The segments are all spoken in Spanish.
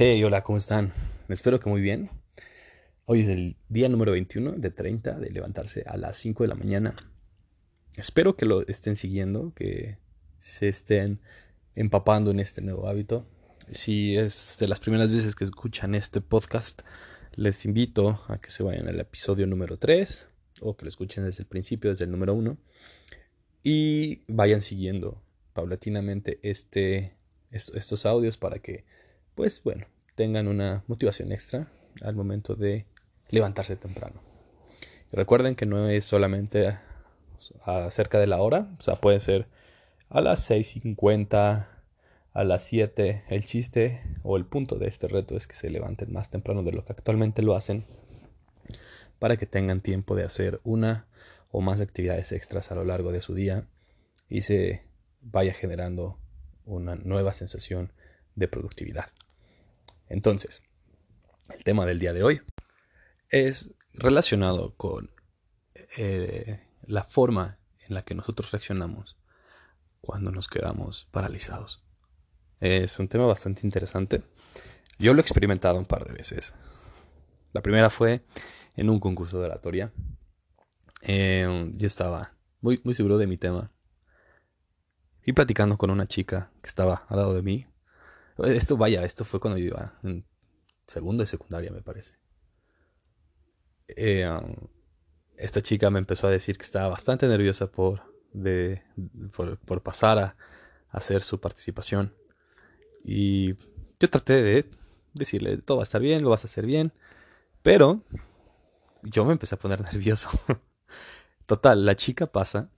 Hey, hola, ¿cómo están? Espero que muy bien. Hoy es el día número 21 de 30 de levantarse a las 5 de la mañana. Espero que lo estén siguiendo, que se estén empapando en este nuevo hábito. Si es de las primeras veces que escuchan este podcast, les invito a que se vayan al episodio número 3 o que lo escuchen desde el principio, desde el número 1 y vayan siguiendo paulatinamente este, estos audios para que pues bueno, tengan una motivación extra al momento de levantarse temprano. recuerden que no es solamente acerca de la hora, o sea, puede ser a las 6.50, a las 7. El chiste o el punto de este reto es que se levanten más temprano de lo que actualmente lo hacen para que tengan tiempo de hacer una o más actividades extras a lo largo de su día y se vaya generando una nueva sensación de productividad. Entonces, el tema del día de hoy es relacionado con eh, la forma en la que nosotros reaccionamos cuando nos quedamos paralizados. Es un tema bastante interesante. Yo lo he experimentado un par de veces. La primera fue en un concurso de oratoria. Eh, yo estaba muy, muy seguro de mi tema. Y platicando con una chica que estaba al lado de mí. Esto, vaya, esto fue cuando yo iba en segundo de secundaria, me parece. Eh, um, esta chica me empezó a decir que estaba bastante nerviosa por, de, por, pasar a, hacer su participación. Y yo traté de decirle, todo va a estar bien, lo vas a hacer bien. Pero yo me empecé a poner nervioso. Total, la chica pasa,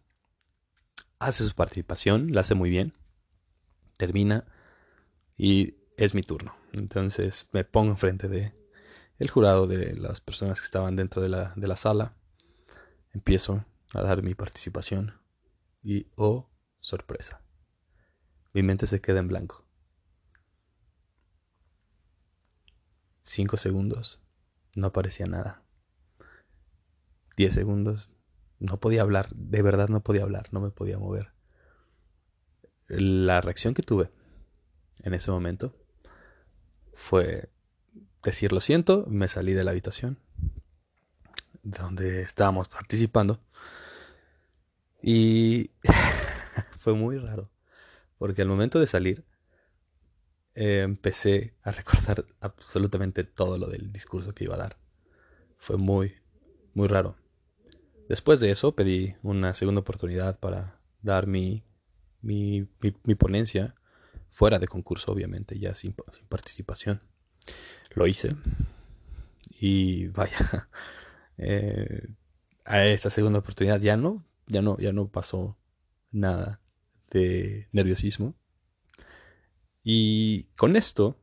hace su participación, la hace muy bien, termina y es mi turno. Entonces me pongo enfrente de el jurado, de las personas que estaban dentro de la, de la sala. Empiezo a dar mi participación y, oh, sorpresa, mi mente se queda en blanco. Cinco segundos, no aparecía nada. Diez segundos, no podía hablar, de verdad no podía hablar, no me podía mover. La reacción que tuve en ese momento fue decir lo siento, me salí de la habitación donde estábamos participando y fue muy raro porque al momento de salir eh, empecé a recordar absolutamente todo lo del discurso que iba a dar. Fue muy, muy raro. Después de eso pedí una segunda oportunidad para dar mi, mi, mi ponencia fuera de concurso, obviamente, ya sin, participación. Lo hice. Y vaya, eh, a esta segunda oportunidad ya no, ya no, ya no pasó nada de nerviosismo. Y con esto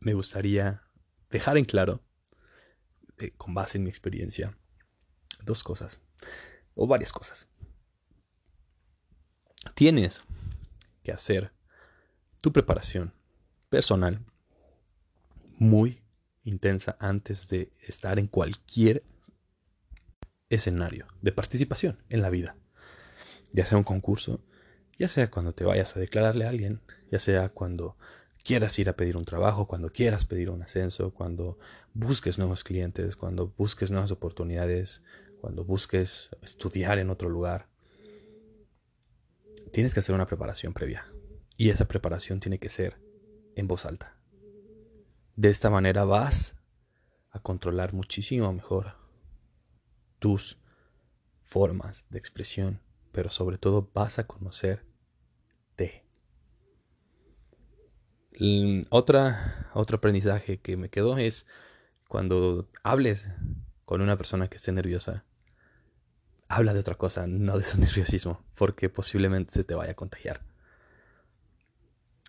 me gustaría dejar en claro, eh, con base en mi experiencia, dos cosas, o varias cosas. Tienes que hacer tu preparación personal muy intensa antes de estar en cualquier escenario de participación en la vida. Ya sea un concurso, ya sea cuando te vayas a declararle a alguien, ya sea cuando quieras ir a pedir un trabajo, cuando quieras pedir un ascenso, cuando busques nuevos clientes, cuando busques nuevas oportunidades, cuando busques estudiar en otro lugar. Tienes que hacer una preparación previa. Y esa preparación tiene que ser en voz alta. De esta manera vas a controlar muchísimo mejor tus formas de expresión, pero sobre todo vas a conocerte. Otra, otro aprendizaje que me quedó es cuando hables con una persona que esté nerviosa, habla de otra cosa, no de su nerviosismo, porque posiblemente se te vaya a contagiar.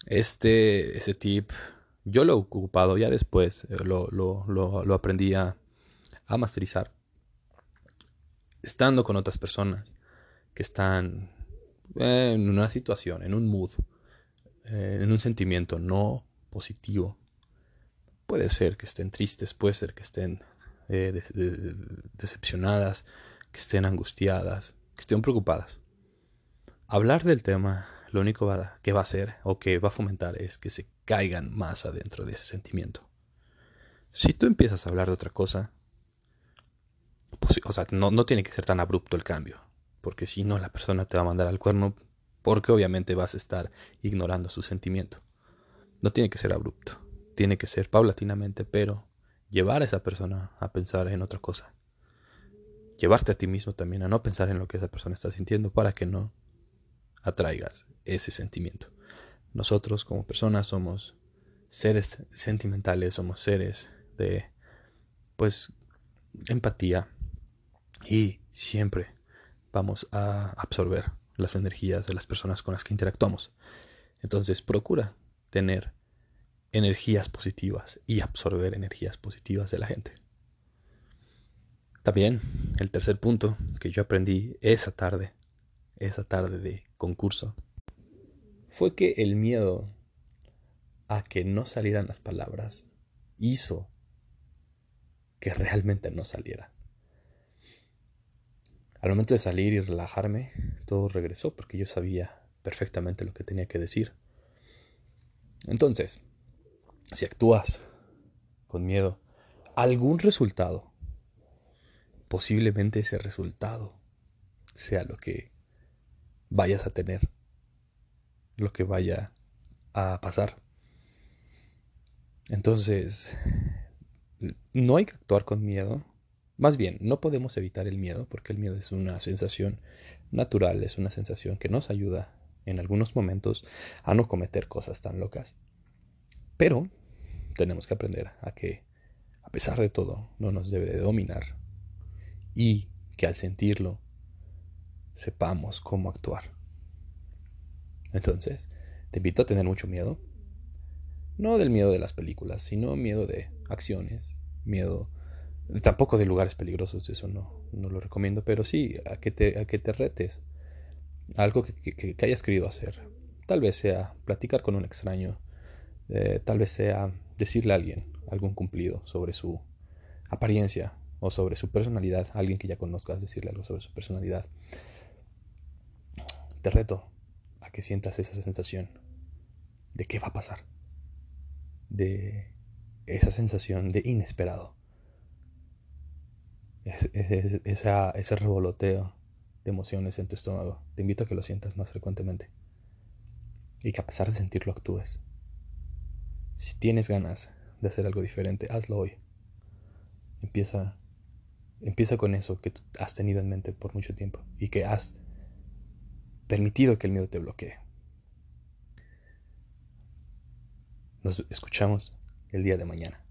Este, ese tip yo lo he ocupado ya después, eh, lo, lo, lo, aprendí a, masterizar. Estando con otras personas que están en una situación, en un mood, eh, en un sentimiento no positivo. Puede ser que estén tristes, puede ser que estén eh, decepcionadas, que estén angustiadas, que estén preocupadas. Hablar del tema lo único que va a hacer o que va a fomentar es que se caigan más adentro de ese sentimiento. Si tú empiezas a hablar de otra cosa, pues, o sea, no, no tiene que ser tan abrupto el cambio, porque si no, la persona te va a mandar al cuerno, porque obviamente vas a estar ignorando su sentimiento. No tiene que ser abrupto, tiene que ser paulatinamente, pero llevar a esa persona a pensar en otra cosa. Llevarte a ti mismo también a no pensar en lo que esa persona está sintiendo para que no atraigas ese sentimiento. Nosotros como personas somos seres sentimentales, somos seres de pues empatía y siempre vamos a absorber las energías de las personas con las que interactuamos. Entonces procura tener energías positivas y absorber energías positivas de la gente. También el tercer punto que yo aprendí esa tarde, esa tarde de concurso, fue que el miedo a que no salieran las palabras hizo que realmente no saliera. Al momento de salir y relajarme, todo regresó porque yo sabía perfectamente lo que tenía que decir. Entonces, si actúas con miedo, algún resultado, posiblemente ese resultado sea lo que vayas a tener, lo que vaya a pasar. Entonces, no hay que actuar con miedo. Más bien, no podemos evitar el miedo porque el miedo es una sensación natural, es una sensación que nos ayuda en algunos momentos a no cometer cosas tan locas. Pero tenemos que aprender a que, a pesar de todo, no nos debe de dominar y que al sentirlo sepamos cómo actuar. Entonces, te invito a tener mucho miedo, no del miedo de las películas, sino miedo de acciones, miedo tampoco de lugares peligrosos, eso no, no lo recomiendo, pero sí a que te, a que te retes algo que, que, hayas querido hacer. Tal vez sea platicar con un extraño, eh, tal vez sea decirle a alguien algún cumplido sobre su apariencia o sobre su personalidad, alguien que ya conozcas, decirle algo sobre su personalidad. Te reto a que sientas esa sensación de qué va a pasar de esa sensación de inesperado. ese revoloteo de emociones en tu estómago. Te invito a que lo sientas más frecuentemente. Y que a pesar de sentirlo actúes. Si tienes ganas de hacer algo diferente, hazlo hoy. Empieza, empieza con eso que has tenido en mente por mucho tiempo y que has permitido que el miedo te bloquee. Nos escuchamos el día de mañana.